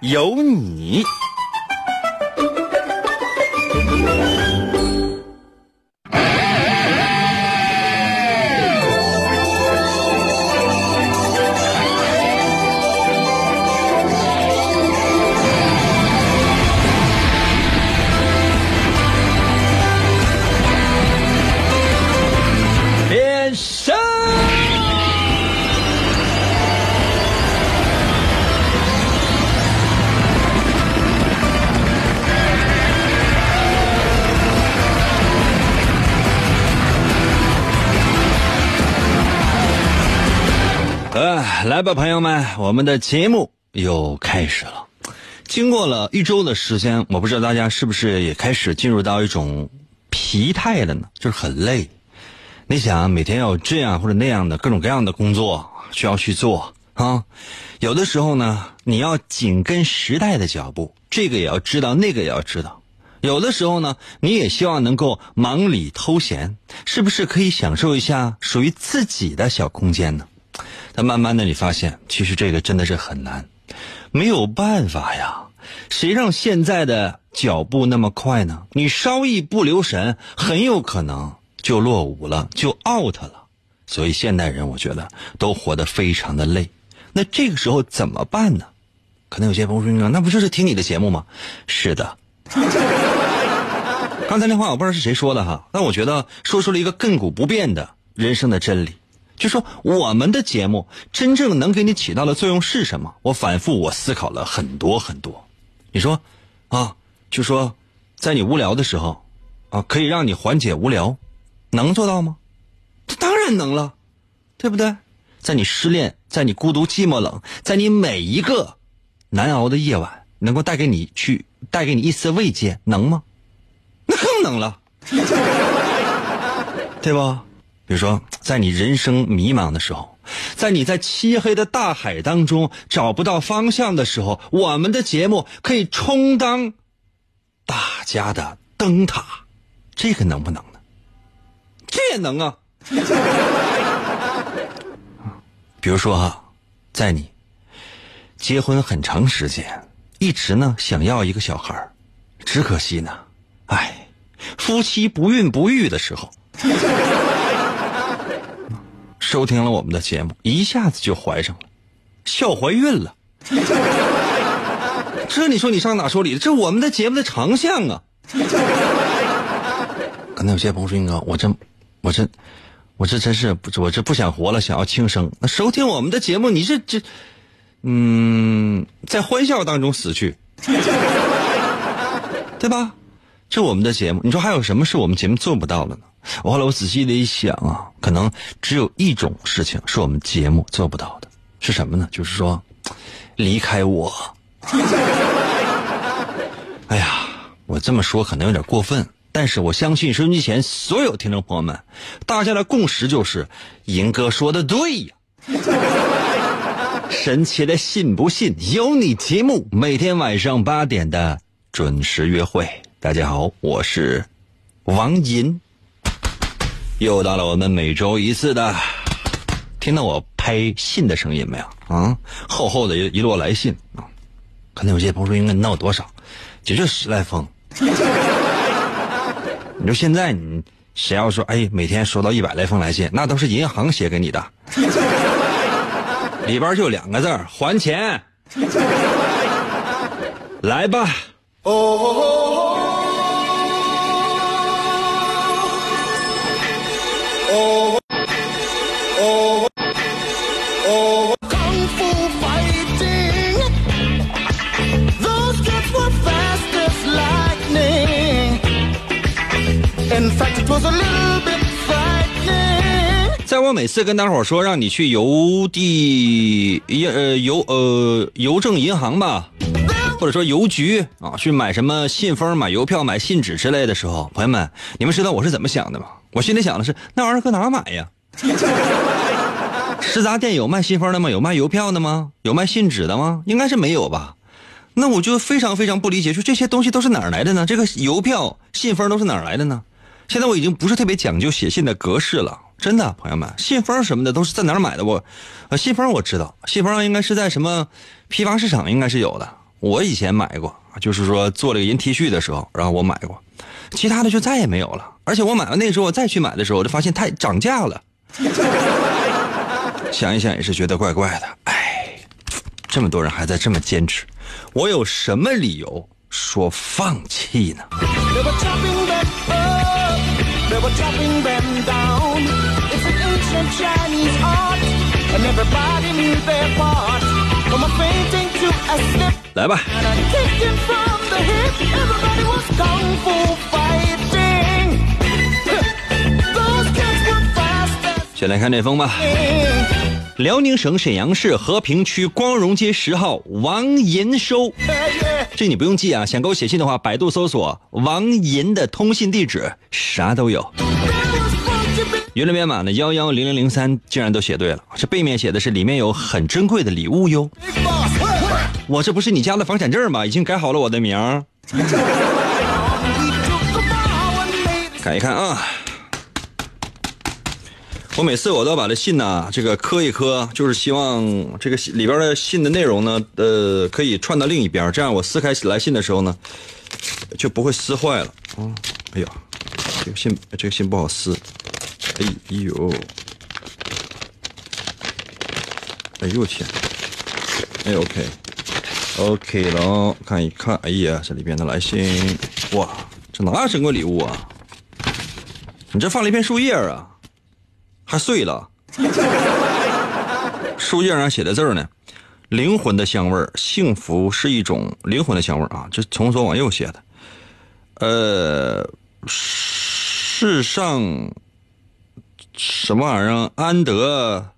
有你。呃，来吧，朋友们，我们的节目又开始了。经过了一周的时间，我不知道大家是不是也开始进入到一种疲态了呢？就是很累。你想每天要有这样或者那样的各种各样的工作需要去做啊，有的时候呢，你要紧跟时代的脚步，这个也要知道，那个也要知道。有的时候呢，你也希望能够忙里偷闲，是不是可以享受一下属于自己的小空间呢？但慢慢的，你发现其实这个真的是很难，没有办法呀。谁让现在的脚步那么快呢？你稍一不留神，很有可能就落伍了，就 out 了。所以现代人，我觉得都活得非常的累。那这个时候怎么办呢？可能有些朋友说：“那不就是听你的节目吗？”是的。刚才那话我不知道是谁说的哈，但我觉得说出了一个亘古不变的人生的真理。就说我们的节目真正能给你起到的作用是什么？我反复我思考了很多很多。你说，啊，就说，在你无聊的时候，啊，可以让你缓解无聊，能做到吗？这当然能了，对不对？在你失恋，在你孤独寂寞冷，在你每一个难熬的夜晚，能够带给你去带给你一丝慰藉，能吗？那更能了，对吧？比如说，在你人生迷茫的时候，在你在漆黑的大海当中找不到方向的时候，我们的节目可以充当大家的灯塔，这个能不能呢？这也能啊。比如说哈，在你结婚很长时间，一直呢想要一个小孩，只可惜呢，哎，夫妻不孕不育的时候。收听了我们的节目，一下子就怀上了，笑怀孕了。这你说你上哪说理？这我们的节目的长项啊！可能有些朋友说：“英哥，我这，我这，我这真是不，我这不想活了，想要轻生。那收听我们的节目，你这这，嗯，在欢笑当中死去，对吧？这我们的节目，你说还有什么是我们节目做不到的呢？我后来我仔细的一想啊，可能只有一种事情是我们节目做不到的，是什么呢？就是说，离开我。哎呀，我这么说可能有点过分，但是我相信收音机前所有听众朋友们，大家的共识就是，银哥说的对呀。神奇的信不信由你节目，每天晚上八点的准时约会。大家好，我是王银。又到了我们每周一次的，听到我拍信的声音没有？啊，厚厚的一一摞来信啊！可能有些朋友说，应该能有多少？也就十来封。你说现在你谁要说，哎，每天收到一百来封来信，那都是银行写给你的，里边就两个字还钱。来吧。哦。哦我每次跟大伙说让你去邮递呃邮呃邮政银行吧，或者说邮局啊，去买什么信封、买邮票、买信纸之类的时候，朋友们，你们知道我是怎么想的吗？我心里想的是，那玩意儿搁哪买呀？食杂店有卖信封的吗？有卖邮票的吗？有卖信纸的吗？应该是没有吧。那我就非常非常不理解，说这些东西都是哪儿来的呢？这个邮票、信封都是哪儿来的呢？现在我已经不是特别讲究写信的格式了，真的，朋友们，信封什么的都是在哪儿买的？我，呃，信封我知道，信封应该是在什么批发市场应该是有的。我以前买过，就是说做了个银 T 恤的时候，然后我买过，其他的就再也没有了。而且我买完那时候，我再去买的时候，我就发现太涨价了。想一想也是觉得怪怪的，哎，这么多人还在这么坚持，我有什么理由说放弃呢？？Never ancient Chinese art, and everybody knew their part. From a fainting to a slip 来吧，and a kicking from the hip, everybody was kung fu fighting. Those kids were fast as 先来看这封吧。辽宁省沈阳市和平区光荣街十号王银收，Yeah, yeah. 这你不用记啊，想给我写信的话，百度搜索王银的通信地址，啥都有。There was fun to be 云里编码呢幺幺零零零三竟然都写对了，这背面写的是里面有很珍贵的礼物哟。我这不是你家的房产证吗？已经改好了我的名儿，We took a vow and made it 看一看啊。我每次我都把这信呢，这个磕一磕，就是希望这个里边的信的内容呢，呃，可以串到另一边，这样我撕开来信的时候呢，就不会撕坏了。嗯，哎呀，这个信这个信不好撕，哎呦，哎呦我天，哎 OK。OK 了，看一看，哎呀，这里边的来信，哇，这哪有珍贵礼物啊？你这放了一片树叶啊，还碎了。树叶上写的字儿呢，灵魂的香味儿，幸福是一种灵魂的香味儿啊，这从左往右写的。呃，世上什么玩意儿？安德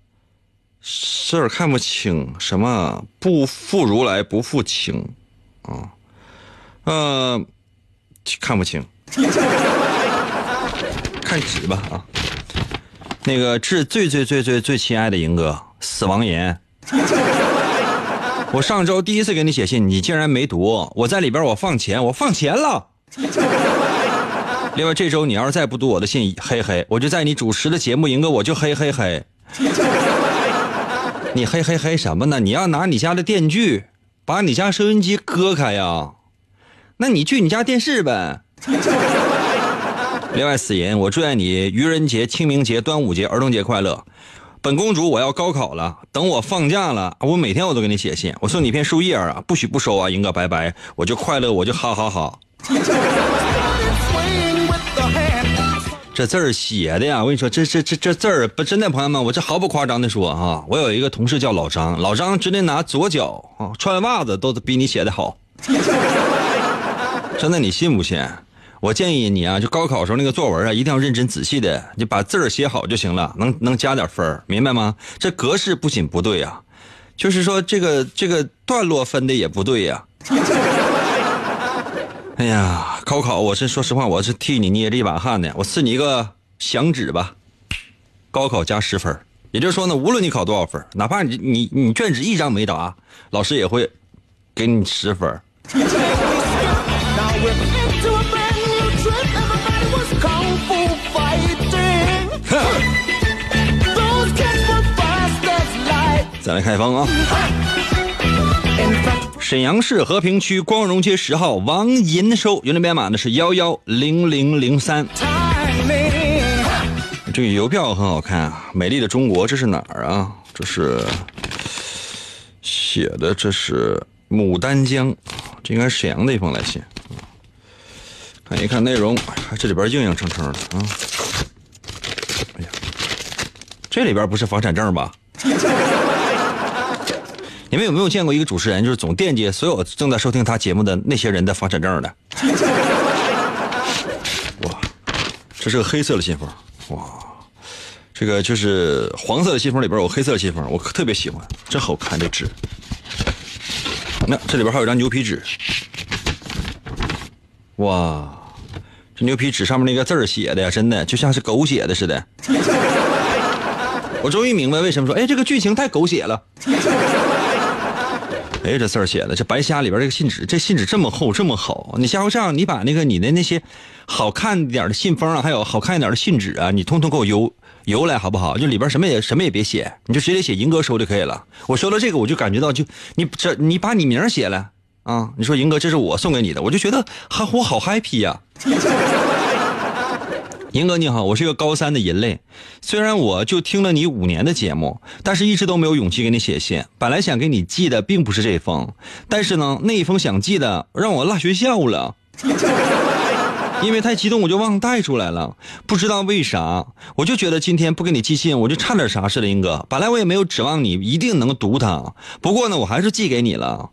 事儿看不清，什么不负如来不负卿，啊，呃，看不清，看纸吧啊。那个致最最最最最亲爱的银哥，死亡言。我上周第一次给你写信，你竟然没读，我在里边我放钱，我放钱了。另外这周你要是再不读我的信，嘿嘿，我就在你主持的节目，赢哥我就嘿嘿嘿。你嘿嘿嘿什么呢？你要拿你家的电锯把你家收音机割开呀？那你锯你家电视呗。另外，死人，我祝愿你愚人节、清明节、端午节、儿童节快乐。本公主，我要高考了，等我放假了，我每天我都给你写信，我送你一片树叶啊，不许不收啊，赢哥，拜拜，我就快乐，我就哈哈哈这字儿写的呀，我跟你说，这这这这字儿不真的，朋友们，我这毫不夸张的说啊，我有一个同事叫老张，老张直接拿左脚啊穿袜子都比你写的好，真的，你信不信？我建议你啊，就高考时候那个作文啊，一定要认真仔细的，你把字儿写好就行了，能能加点分明白吗？这格式不仅不对呀、就是说这个这个段落分的也不对呀、哎呀，高考，我是说实话，我是替你捏着一把汗的。我赐你一个响指吧，高考加十分，也就是说呢，无论你考多少分，哪怕你你你卷子一张没答，老师也会给你十分。再来开封啊！沈阳市和平区光荣街十号王银收，邮政编码呢是幺幺零零零三。这个邮票很好看啊，美丽的中国，这是哪儿啊？这是写的，这是牡丹江，这应该是沈阳的一封来信。看一看内容，这里边硬硬撑撑的啊！哎呀，这里边不是房产证吧？你们有没有见过一个主持人，就是总惦记所有正在收听他节目的那些人的房产证的？哇，这是个黑色的信封，哇，这个就是黄色的信封里边有黑色的信封，我特别喜欢，真好看这纸。那这里边还有张牛皮纸，哇，这牛皮纸上面那个字儿写的呀，真的就像是狗写的似的。我终于明白为什么说，哎，这个剧情太狗血了。这字儿写的，这白虾里边这个信纸，这信纸这么厚这么好，你下回这样，你把那个你的那些好看点的信封啊，还有好看一点的信纸啊，你通通给我邮邮来好不好？就里边什么也什么也别写，你就直接写银哥收就可以了。我收了这个，我就感觉到就你这你把你名写了啊，你说银哥这是我送给你的，我就觉得哈我好 happy 呀。银哥你好，我是一个高三的银类，虽然我就听了你五年的节目，但是一直都没有勇气给你写信。本来想给你寄的并不是这封，但是呢，那一封想寄的让我落学校了，因为太激动我就忘带出来了，不知道为啥，我就觉得今天不给你寄信，我就差点啥似的。银哥，本来我也没有指望你一定能读它，不过呢，我还是寄给你了。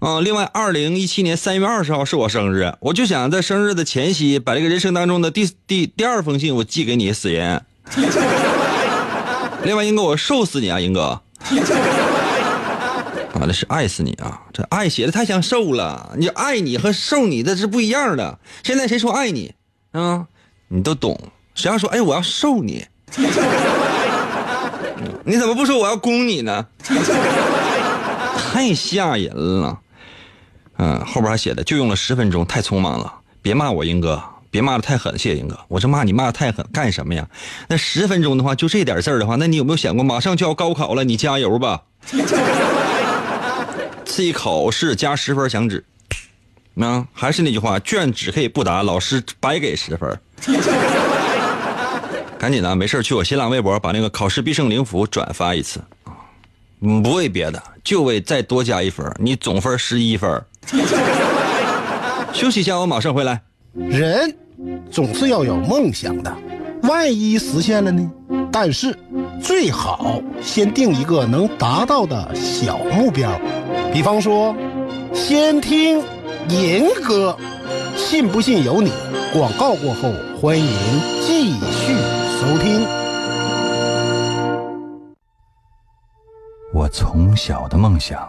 嗯，另外，二零一七年三月二十号是我生日，我就想在生日的前夕，把这个人生当中的第第第二封信我寄给你，死人。另外，英哥，我瘦死你啊，英哥！啊，那是爱死你啊！这爱写的太像瘦了，你爱你和瘦你的是不一样的。现在谁说爱你啊？你都懂。谁要说哎，我要瘦你？你怎么不说我要攻你呢？太吓人了。嗯，后边还写的就用了十分钟，太匆忙了。别骂我，英哥，别骂的太狠，谢谢英哥。我这骂你骂的太狠，干什么呀？那十分钟的话，就这点事儿的话，那你有没有想过，马上就要高考了，你加油吧。自己考试加十分响指，啊，还是那句话，卷纸可以不答，老师白给十分。赶紧的，没事去我新浪微博把那个考试必胜灵符转发一次啊，不为别的，就为再多加一分，你总分十一分。休息一下，我马上回来。人总是要有梦想的，万一实现了呢？但是最好先定一个能达到的小目标，比方说，先听银歌，信不信由你。广告过后，欢迎继续收听。我从小的梦想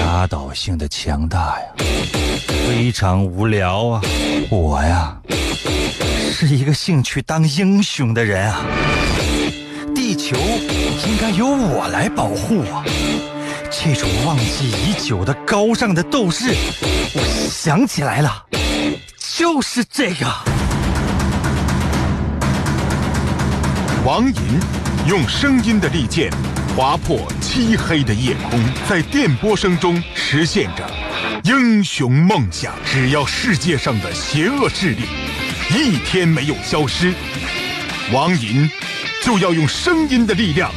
压倒性的强大呀！非常无聊啊！我呀，是一个兴趣当英雄的人啊！地球应该由我来保护啊！这种忘记已久的高尚的斗志，我想起来了，就是这个。王银用声音的利剑划破漆黑的夜空，在电波声中实现着。英雄梦想，只要世界上的邪恶势力一天没有消失，王银就要用声音的力量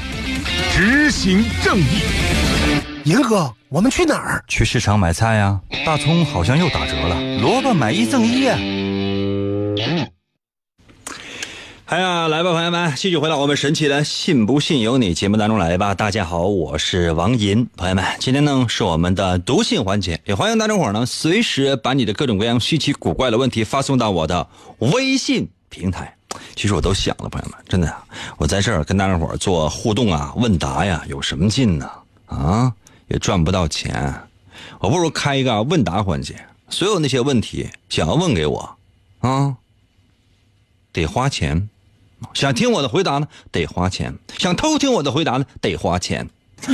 执行正义。银哥，我们去哪儿？去市场买菜呀！大葱好像又打折了，萝卜买一赠一。哎呀，来吧，朋友们，继续回到我们神奇的“信不信由你”节目当中来吧。大家好，我是王银，朋友们，今天呢是我们的读信环节，也欢迎大家伙呢随时把你的各种各样稀奇古怪的问题发送到我的微信平台。其实我都想了，朋友们，真的，我在这儿跟大家伙做互动啊、问答呀，有什么劲呢？啊，也赚不到钱，我不如开一个问答环节，所有那些问题想要问给我，啊，得花钱。想听我的回答呢，得花钱；想偷听我的回答呢，得花钱。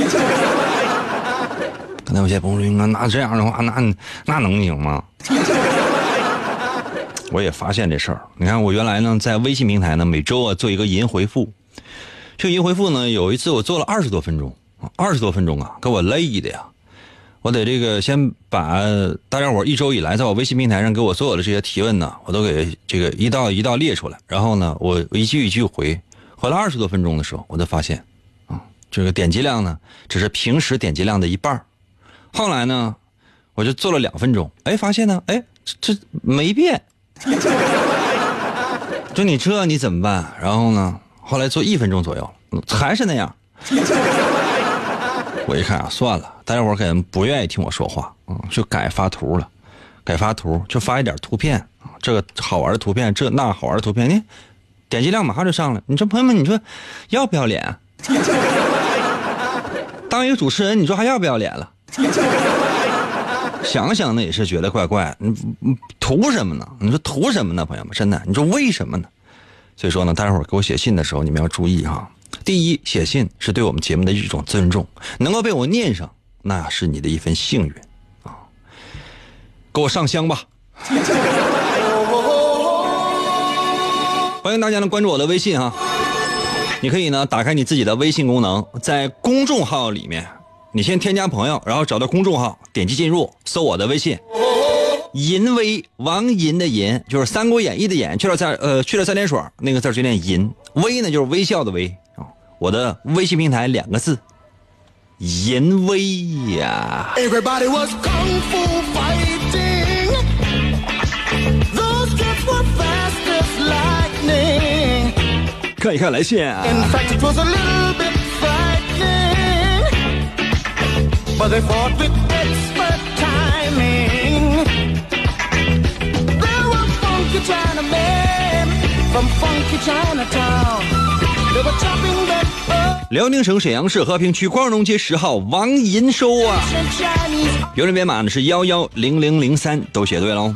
刚才有些朋友说：“那这样的话，那那能行吗？” 我也发现这事儿。你看，我原来呢在微信平台呢，每周啊做一个银回复。这个银回复呢，有一次我做了二十多分钟，二十多分钟啊，给我累的呀。我得这个先把大家伙一周以来在我微信平台上给我所有的这些提问呢，我都给这个一道一道列出来，然后呢，我一句一句回，回了二十多分钟的时候，我才发现，啊，这个点击量呢，只是平时点击量的一半后来呢，我就做了两分钟，哎，发现呢，哎，这这没变。就你这你怎么办？然后呢，后来做一分钟左右，还是那样。我一看啊，算了，大家伙可能不愿意听我说话，嗯，就改发图了，改发图，就发一点图片啊，这个好玩的图片，这那好玩的图片，你点击量马上就上来。你说朋友们，你说要不要脸？当一个主持人，你说还要不要脸了？想想呢，也是觉得怪怪。你你图什么呢？你说图什么呢，朋友们？真的，你说为什么呢？所以说呢，待会儿给我写信的时候，你们要注意哈。第一，写信是对我们节目的一种尊重，能够被我念上，那是你的一份幸运啊。给我上香吧！欢迎大家呢关注我的微信哈。你可以呢打开你自己的微信功能，在公众号里面，你先添加朋友，然后找到公众号，点击进入，搜我的微信。淫威王银的银就是《三国演义》的演，去了三呃去了三点水那个字就念银。威呢就是微笑的威。我的微信平台两个字，淫威呀。Everybody was kung fu fighting. Those kids were fast as lightning. 看一看来信。In fact, it was a little bit frightening. But they fought with expert timing. There were funky Chinamen from funky Chinatown. They were chopping that up 辽宁省沈阳市和平区光荣街十号王银收啊，邮政编码呢是幺幺零零零三，都写对喽。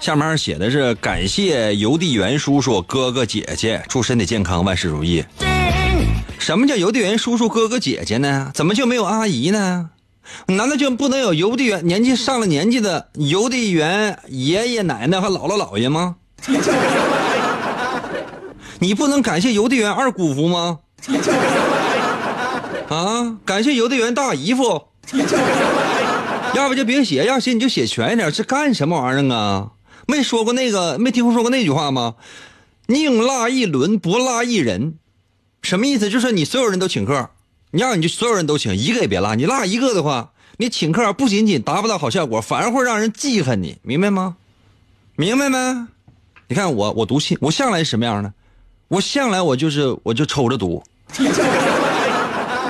下面写的是感谢邮递员叔叔、哥哥姐姐，祝身体健康，万事如意。什么叫邮递员叔叔、哥哥姐姐呢？怎么就没有阿姨呢？难道就不能有邮递员年纪上了年纪的邮递员爷爷奶奶和姥姥姥爷吗？你不能感谢邮递员二姑父吗？啊，感谢邮递员大姨夫。要不就别写，要写你就写全一点，这干什么玩意儿啊？没说过那个，没听说过那句话吗？宁落一轮，不落一人。什么意思？就是你所有人都请客，你要你就所有人都请，一个也别落。你落一个的话，你请客不仅仅达不到好效果，反而会让人记恨你，明白吗？明白没？你看我，我读信，我向来是什么样的？我向来我就是我就抽着读。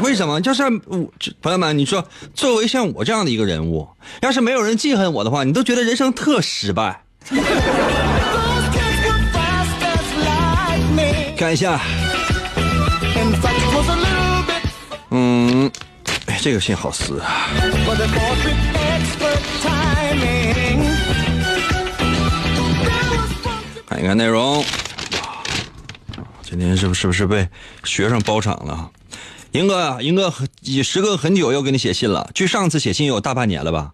为什么？就是我朋友们，你说作为像我这样的一个人物，要是没有人记恨我的话，你都觉得人生特失败。看一下，嗯，哎，这个信好撕啊！看一看内容。今天是不是不是被学生包场了？英哥啊，英哥很也时隔很久又给你写信了，距上次写信有大半年了吧？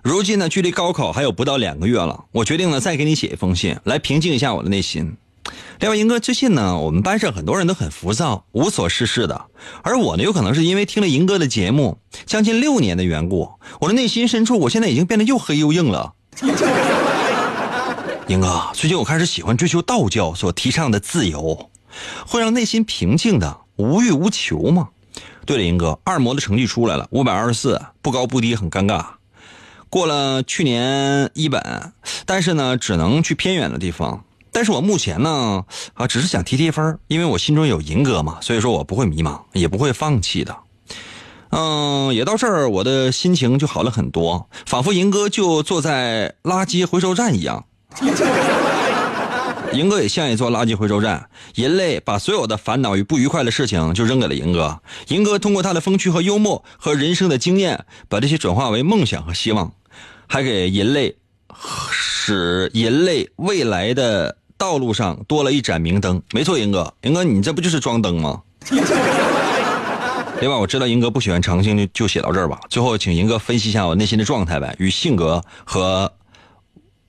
如今呢，距离高考还有不到两个月了，我决定呢再给你写一封信，来平静一下我的内心。另外，英哥最近呢，我们班上很多人都很浮躁，无所事事的，而我呢，有可能是因为听了银哥的节目将近六年的缘故，我的内心深处，我现在已经变得又黑又硬了。英哥，最近我开始喜欢追求道教所提倡的自由，会让内心平静的无欲无求吗？对了，英哥，二模的成绩出来了，五百二十四，不高不低，很尴尬。过了去年一本，但是呢，只能去偏远的地方。但是我目前呢，啊，只是想提提分因为我心中有银哥嘛，所以说我不会迷茫，也不会放弃的。嗯，也到这儿，我的心情就好了很多，仿佛银哥就坐在垃圾回收站一样。银哥也像一座垃圾回收站，人类把所有的烦恼与不愉快的事情就扔给了银哥。银哥通过他的风趣和幽默和人生的经验，把这些转化为梦想和希望，还给人类使人类未来的道路上多了一盏明灯。没错，银哥，银哥，你这不就是装灯吗？另外，我知道银哥不喜欢长信，就就写到这儿吧。最后，请银哥分析一下我内心的状态呗，与性格和，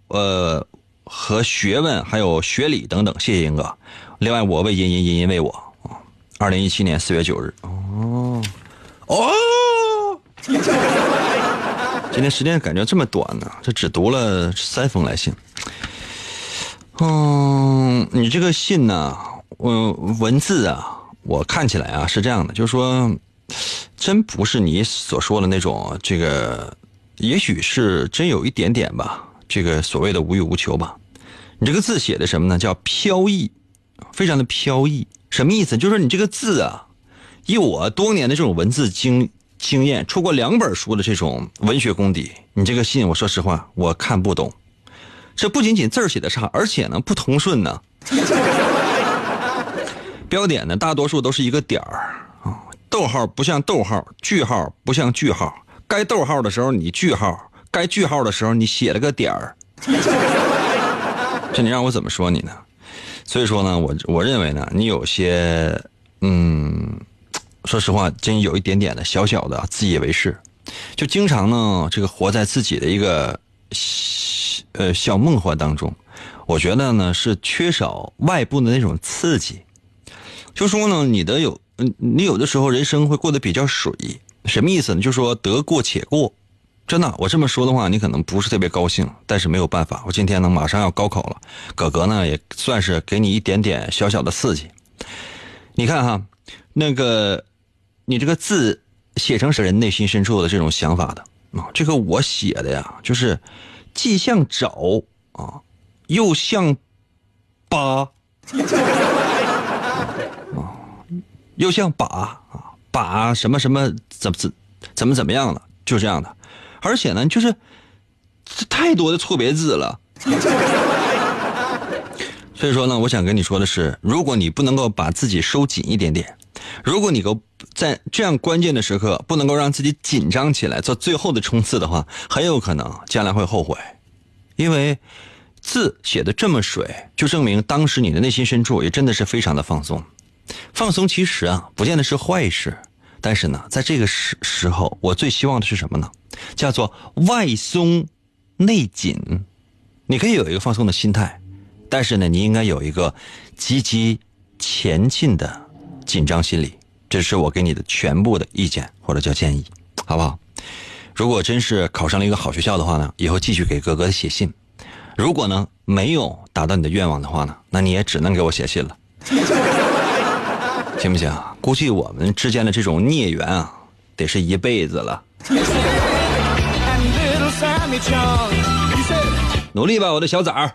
呃，和学问还有学理等等。谢谢英哥。另外，我为银银，银银为我。二零一七年四月九日。哦，哦，今天时间感觉这么短呢，这只读了三封来信。嗯，你这个信呢，嗯，文字啊，我看起来啊是这样的，就是说，真不是你所说的那种这个，也许是真有一点点吧，这个所谓的无欲无求吧。你这个字写的什么呢？叫飘逸，非常的飘逸。什么意思？就是说你这个字啊，以我多年的这种文字经经验，出过两本书的这种文学功底，你这个信，我说实话，我看不懂。这不仅仅字儿写的差，而且呢不通顺呢。标点呢，大多数都是一个点儿啊，逗号不像逗号，句号不像句号。该逗号的时候你句号，该句号的时候你写了个点儿。这你让我怎么说你呢？所以说呢，我我认为呢，你有些嗯，说实话，真有一点点的小小的自以为是，就经常呢，这个活在自己的一个呃小梦幻当中。我觉得呢，是缺少外部的那种刺激。就说呢，你的有，嗯，你有的时候人生会过得比较水，什么意思呢？就说得过且过，真的，我这么说的话，你可能不是特别高兴，但是没有办法，我今天呢马上要高考了，哥哥呢也算是给你一点点小小的刺激。你看哈，那个，你这个字写成是人内心深处的这种想法的啊，这个我写的呀，就是既像找啊，又像扒。又像把啊把什么什么怎么怎怎么怎么样了，就这样的，而且呢，就是这太多的错别字了。所以说呢，我想跟你说的是，如果你不能够把自己收紧一点点，如果你够在这样关键的时刻不能够让自己紧张起来，做最后的冲刺的话，很有可能将来会后悔，因为字写的这么水，就证明当时你的内心深处也真的是非常的放松。放松其实啊，不见得是坏事，但是呢，在这个时时候，我最希望的是什么呢？叫做外松内紧。你可以有一个放松的心态，但是呢，你应该有一个积极前进的紧张心理。这是我给你的全部的意见或者叫建议，好不好？如果真是考上了一个好学校的话呢，以后继续给哥哥写信。如果呢没有达到你的愿望的话呢，那你也只能给我写信了。行不行？估计我们之间的这种孽缘啊，得是一辈子了。努力吧，我的小崽儿。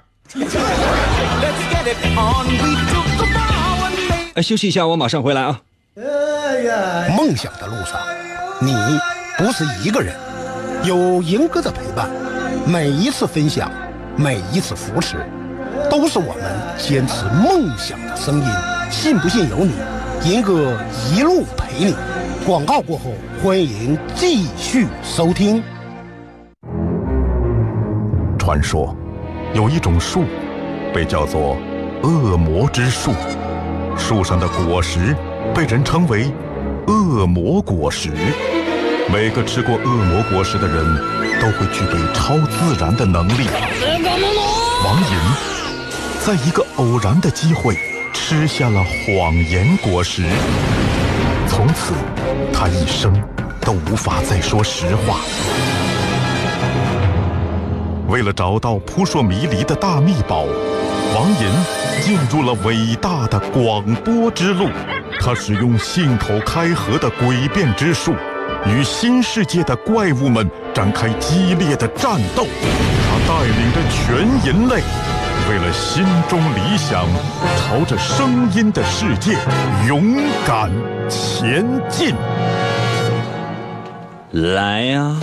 哎，休息一下，我马上回来啊。梦想的路上，你不是一个人，有赢哥的陪伴，每一次分享，每一次扶持，都是我们坚持梦想的声音。信不信由你。银哥一路陪你，广告过后，欢迎继续收听。传说有一种树，被叫做恶魔之树，树上的果实被人称为恶魔果实。每个吃过恶魔果实的人都会具备超自然的能力。王银在一个偶然的机会。吃下了谎言果实，从此他一生都无法再说实话。为了找到扑朔迷离的大秘宝，王银进入了伟大的广播之路。他使用信口开河的诡辩之术，与新世界的怪物们展开激烈的战斗。他带领着全人类。为了心中理想，朝着声音的世界勇敢前进。来呀！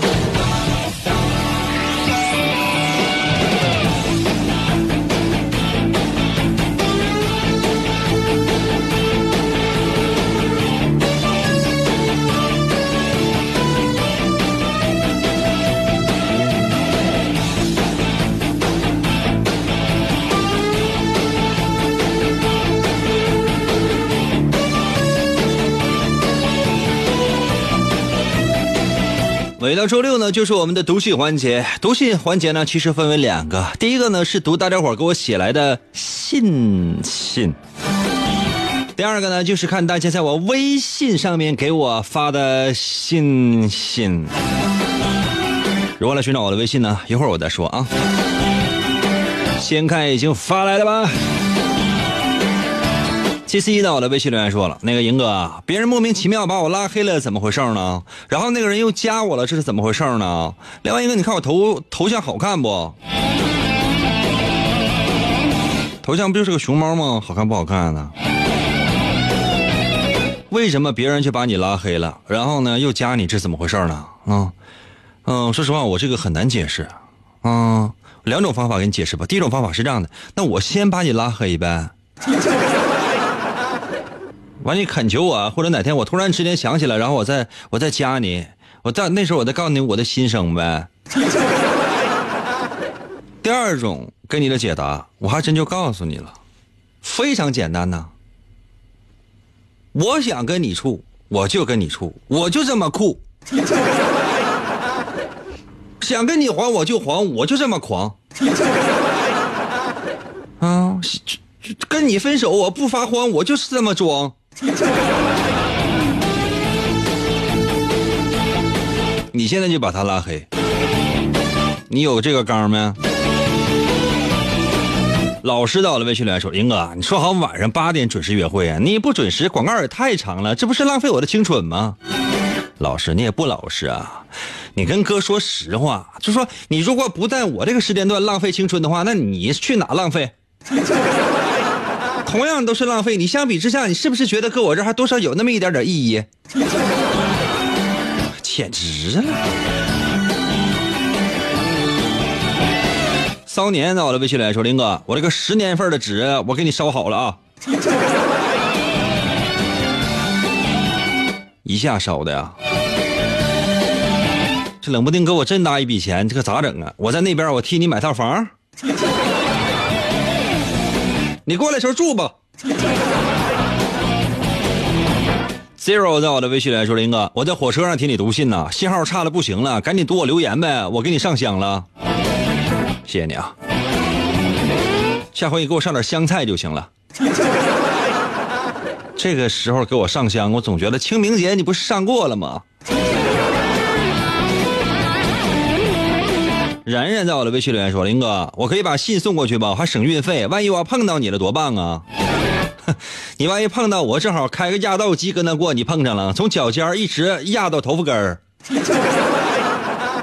每到周六呢，就是我们的读信环节。读信环节呢，其实分为两个。第一个呢是读大家伙给我写来的信信。第二个呢就是看大家在我微信上面给我发的信信。如何来寻找我的微信呢？一会儿我再说啊。先看已经发来了吧。C C 呢，我的微信留言说了，那个赢哥啊，别人莫名其妙把我拉黑了，怎么回事呢？然后那个人又加我了，这是怎么回事呢？另外一个，你看我头头像好看不？头像不就是个熊猫吗？好看不好看呢？为什么别人就把你拉黑了，然后呢又加你，这怎么回事呢？啊，嗯，说实话，我这个很难解释。啊，两种方法给你解释吧。第一种方法是这样的，那我先把你拉黑呗。完，你恳求我，或者哪天我突然之间想起来，然后我再我再加你，我再那时候我再告诉你我的心声呗。第二种给你的解答，我还真就告诉你了，非常简单呐。我想跟你处，我就跟你处，我就这么酷。想跟你还我就还，我就这么狂。啊，跟你分手我不发慌，我就是这么装。你现在就把他拉黑，你有这个刚没？老师到了微信留言说：“林哥，你说好晚上八点准时约会啊，你不准时，广告也太长了，这不是浪费我的青春吗？”老师，你也不老实啊！你跟哥说实话，就说你如果不在我这个时间段浪费青春的话，那你去哪浪费？同样都是浪费，你相比之下，你是不是觉得搁我这还多少有那么一点点意义？简直了！骚年到了微信来说：“林哥，我这个十年份的纸我给你烧好了啊！” 一下烧的呀！这冷不丁给我真大一笔钱，这可咋整啊？我在那边，我替你买套房。你过来时候住吧。Zero 在我的微信里说：“林哥，我在火车上听你读信呢，信号差的不行了，赶紧读我留言呗，我给你上香了。谢谢你啊，下回你给我上点香菜就行了。这个时候给我上香，我总觉得清明节你不是上过了吗？”然然在我的微信留言说：“林哥，我可以把信送过去吧，我还省运费。万一我要碰到你了，多棒啊！你万一碰到我，正好开个压道机跟他过，你碰上了，从脚尖一直压到头发根儿，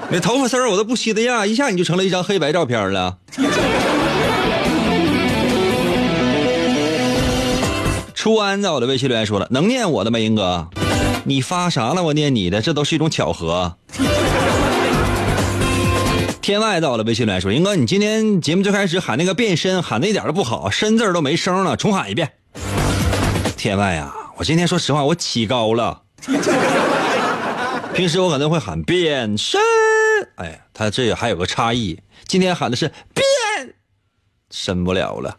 那头发丝儿我都不稀得压，一下你就成了一张黑白照片了。”初安在我的微信留言说了：“能念我的吗，英哥？你发啥了？我念你的，这都是一种巧合。”天外到了微信来说：“英哥，你今天节目最开始喊那个变身，喊的一点都不好，身字都没声了，重喊一遍。”天外呀，我今天说实话，我起高了。平时我可能会喊变身，哎，他这还有个差异，今天喊的是变，身不了了。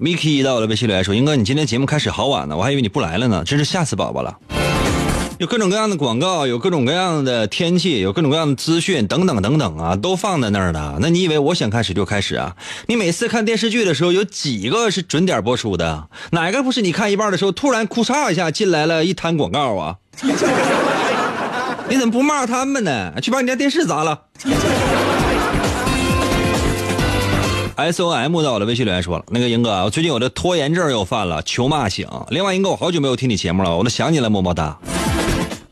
Miki 到了微信来说：“英哥，你今天节目开始好晚呢，我还以为你不来了呢，真是吓死宝宝了。”有各种各样的广告，有各种各样的天气，有各种各样的资讯，等等等等啊，都放在那儿的。那你以为我想开始就开始啊？你每次看电视剧的时候，有几个是准点播出的？哪个不是你看一半的时候，突然哭嚓一下进来了一摊广告啊？你怎么不骂他们呢？去把你家电视砸了！S O M 到我的微信留言说了，那个英哥，我最近我的拖延症又犯了，求骂醒。另外，英哥，我好久没有听你节目了，我都想你了，么么哒。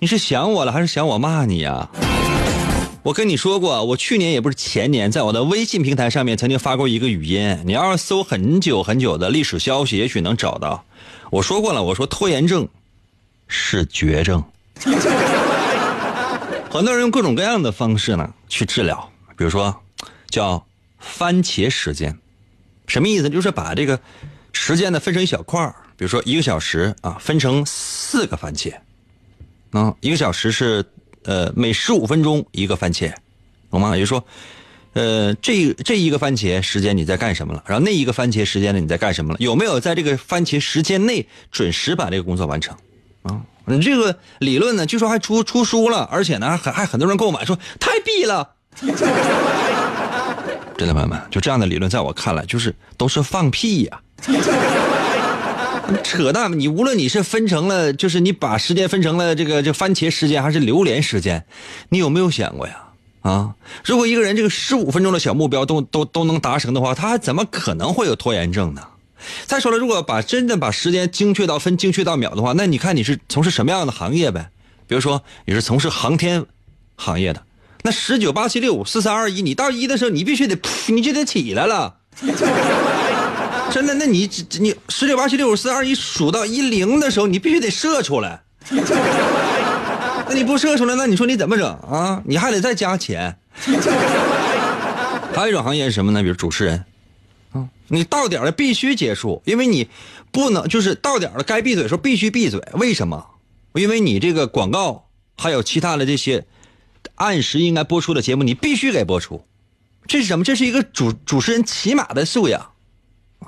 你是想我了还是想我骂你呀？我跟你说过，我去年也不是前年，在我的微信平台上面曾经发过一个语音，你要是搜很久很久的历史消息，也许能找到。我说过了，我说拖延症是绝症，很多人用各种各样的方式呢去治疗，比如说叫番茄时间，什么意思？就是把这个时间呢分成一小块比如说一个小时啊，分成四个番茄。啊，一个小时是，呃，每十五分钟一个番茄，懂吗？也就是说，呃，这这一个番茄时间你在干什么了？然后那一个番茄时间呢你在干什么了？有没有在这个番茄时间内准时把这个工作完成？啊，你这个理论呢，据说还出出书了，而且呢还还很多人购买，说太逼了。真的朋友们，就这样的理论，在我看来就是都是放屁呀。扯淡！你无论你是分成了，就是你把时间分成了这个这番茄时间还是榴莲时间，你有没有想过呀？啊，如果一个人这个十五分钟的小目标都都都能达成的话，他还怎么可能会有拖延症呢？再说了，如果把真的把时间精确到分、精确到秒的话，那你看你是从事什么样的行业呗？比如说你是从事航天行业的，那十九八七六五四三二一，你到一的时候，你必须得，你就得起来了。真的，那你你十九八七六五四二一数到一零的时候，你必须得射出来。那你不射出来，那你说你怎么整啊？你还得再加钱。还有一种行业是什么呢？比如主持人，啊，你到点了必须结束，因为你不能就是到点了该闭嘴的时候必须闭嘴。为什么？因为你这个广告还有其他的这些按时应该播出的节目，你必须给播出。这是什么？这是一个主主持人起码的素养。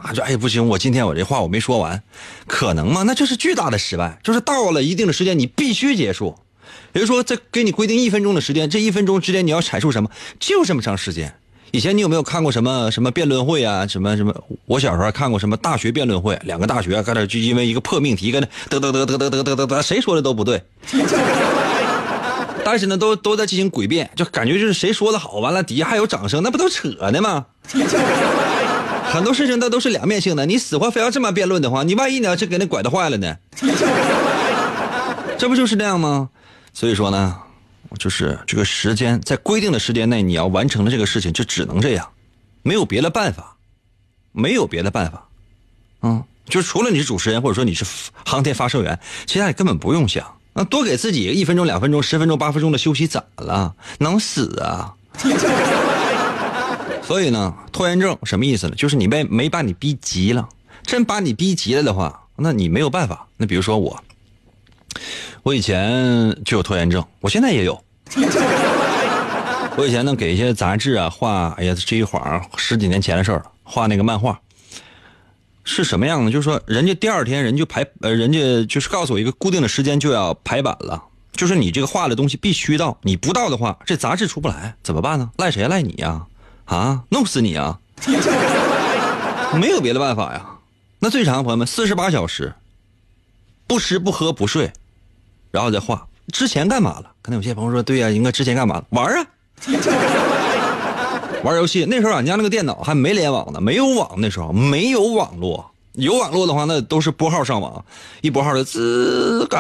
啊，说哎不行，我今天我这话我没说完，可能吗？那就是巨大的失败。就是到了一定的时间，你必须结束。比如说，再给你规定一分钟的时间，这一分钟之间你要阐述什么，就这么长时间。以前你有没有看过什么什么辩论会啊？什么什么？我小时候看过什么大学辩论会，两个大学搁那就因为一个破命题，跟那得得得得得得得得得，谁说的都不对。但是呢，都都在进行诡辩，就感觉就是谁说的好，完了底下还有掌声，那不都扯呢吗？很多事情它都是两面性的，你死活非要这么辩论的话，你万一你要是给那拐的坏了呢？这不就是这样吗？所以说呢，就是这个时间在规定的时间内你要完成了这个事情，就只能这样，没有别的办法，没有别的办法，嗯，就除了你是主持人或者说你是航天发射员，其他你根本不用想，那多给自己一分钟、两分钟、十分钟、八分钟的休息咋了？能死啊？所以呢，拖延症什么意思呢？就是你被没把你逼急了，真把你逼急了的话，那你没有办法。那比如说我，我以前就有拖延症，我现在也有。我以前呢给一些杂志啊画，哎呀，这一晃十几年前的事儿了，画那个漫画，是什么样呢？就是说，人家第二天人就排，呃，人家就是告诉我一个固定的时间就要排版了，就是你这个画的东西必须到，你不到的话，这杂志出不来，怎么办呢？赖谁？赖你呀！弄死你啊！没有别的办法呀。那最长，朋友们，四十八小时，不吃不喝不睡，然后再画。之前干嘛了？可能有些朋友说，对呀，应该之前干嘛了？玩啊，玩游戏。那时候俺家那个电脑还没联网呢，没有网，那时候没有网络。有网络的话，那都是拨号上网，一拨号就滋嘎，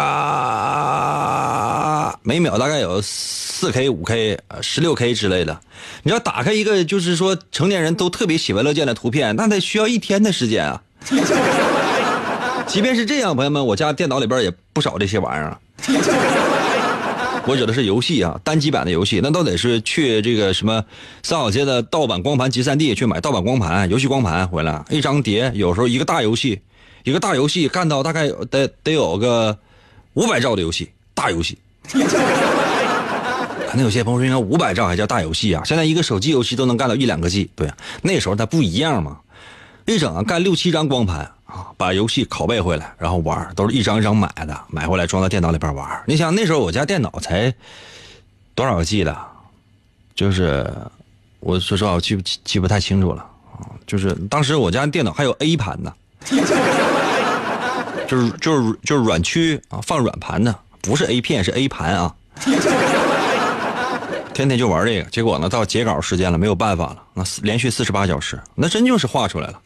每秒大概有四 K、五 K、十六 K 之类的。你要打开一个，就是说成年人都特别喜闻乐见的图片，那得需要一天的时间啊。即便是这样，朋友们，我家电脑里边也不少这些玩意儿。我指的是游戏啊，单机版的游戏，那都得是去这个什么三好街的盗版光盘集散地去买盗版光盘、游戏光盘回来，一张碟，有时候一个大游戏，一个大游戏干到大概得得有个五百兆的游戏，大游戏。可能有些朋友说，应该五百兆还叫大游戏啊？现在一个手机游戏都能干到一两个 G，对啊，那时候它不一样嘛，一整啊干六七张光盘。啊，把游戏拷贝回来，然后玩，都是一张一张买的，买回来装到电脑里边玩。你想那时候我家电脑才多少个 G 的，就是我说实话我记不记不太清楚了啊。就是当时我家电脑还有 A 盘呢，就是就是就是软驱啊，放软盘的，不是 A 片是 A 盘啊。天天就玩这个，结果呢到截稿时间了，没有办法了，那连续四十八小时，那真就是画出来了。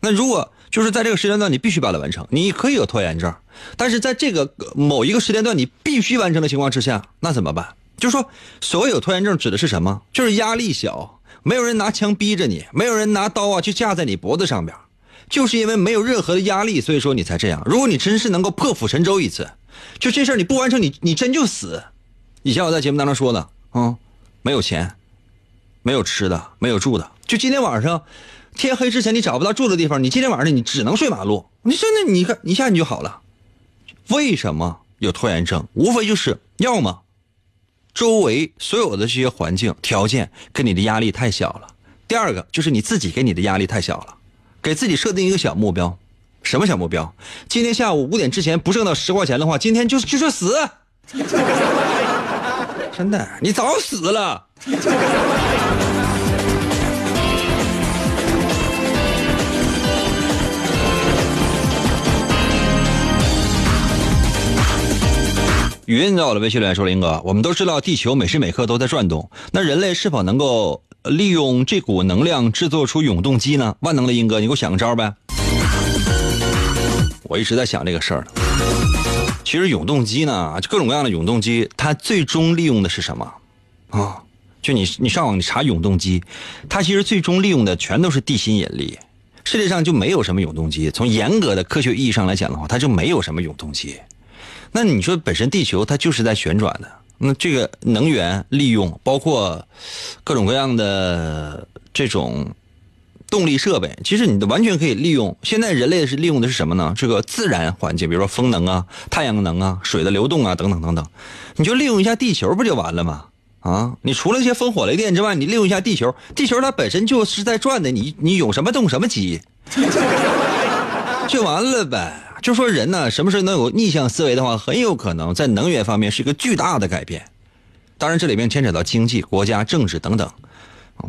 那如果就是在这个时间段你必须把它完成，你可以有拖延症，但是在这个某一个时间段你必须完成的情况之下，那怎么办？就是说，所有拖延症指的是什么？就是压力小，没有人拿枪逼着你，没有人拿刀啊去架在你脖子上边，就是因为没有任何的压力，所以说你才这样。如果你真是能够破釜沉舟一次，就这事儿你不完成，你你真就死。以前我在节目当中说的啊，没有钱，没有吃的，没有住的，就今天晚上。天黑之前你找不到住的地方，你今天晚上你只能睡马路。你说那，你看一下你就好了。为什么有拖延症？无非就是要么周围所有的这些环境条件给你的压力太小了；第二个就是你自己给你的压力太小了。给自己设定一个小目标，什么小目标？今天下午五点之前不挣到十块钱的话，今天就就是死。真的，你早死了。语音在我的微信里说：“林哥，我们都知道地球每时每刻都在转动，那人类是否能够利用这股能量制作出永动机呢？万能的英哥，你给我想个招呗。”我一直在想这个事儿呢。其实永动机呢，就各种各样的永动机，它最终利用的是什么？啊，就你你上网你查永动机，它其实最终利用的全都是地心引力。世界上就没有什么永动机，从严格的科学意义上来讲的话，它就没有什么永动机。那你说本身地球它就是在旋转的，那这个能源利用，包括各种各样的这种动力设备，其实你完全可以利用。现在人类是利用的是什么呢？这个自然环境，比如说风能啊、太阳能啊、水的流动啊等等等等，你就利用一下地球不就完了吗？啊，你除了一些烽火雷电之外，你利用一下地球，地球它本身就是在转的，你你有什么动什么机，就完了呗。就说人呢，什么时候能有逆向思维的话，很有可能在能源方面是一个巨大的改变。当然，这里面牵扯到经济、国家、政治等等。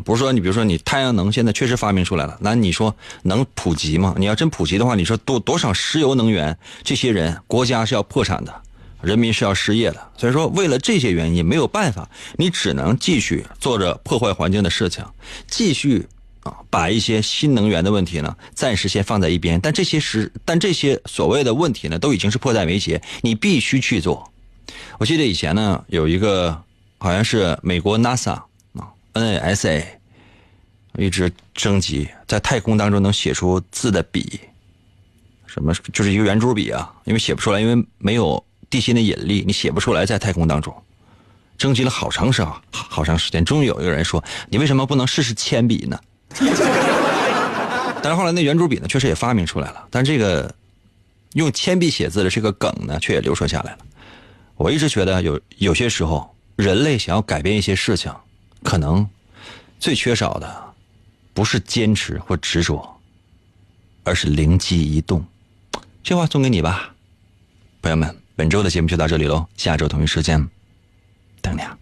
不是说你比如说你太阳能现在确实发明出来了，那你说能普及吗？你要真普及的话，你说多多少石油能源，这些人国家是要破产的。人民是要失业的，所以说为了这些原因没有办法，你只能继续做着破坏环境的事情，继续啊把一些新能源的问题呢暂时先放在一边。但这些是但这些所谓的问题呢都已经是迫在眉睫，你必须去做。我记得以前呢有一个好像是美国 NASA 啊 NASA 一直征集在太空当中能写出字的笔，什么就是一个圆珠笔啊，因为写不出来，因为没有。地心的引力，你写不出来，在太空当中，征集了好长时好好长时间，终于有一个人说：“你为什么不能试试铅笔呢？” 但是后来那圆珠笔呢，确实也发明出来了，但这个用铅笔写字的这个梗呢，却也流传下来了。我一直觉得，有有些时候，人类想要改变一些事情，可能最缺少的不是坚持或执着，而是灵机一动。这话送给你吧，朋友们。本周的节目就到这里喽，下周同一时间等你啊。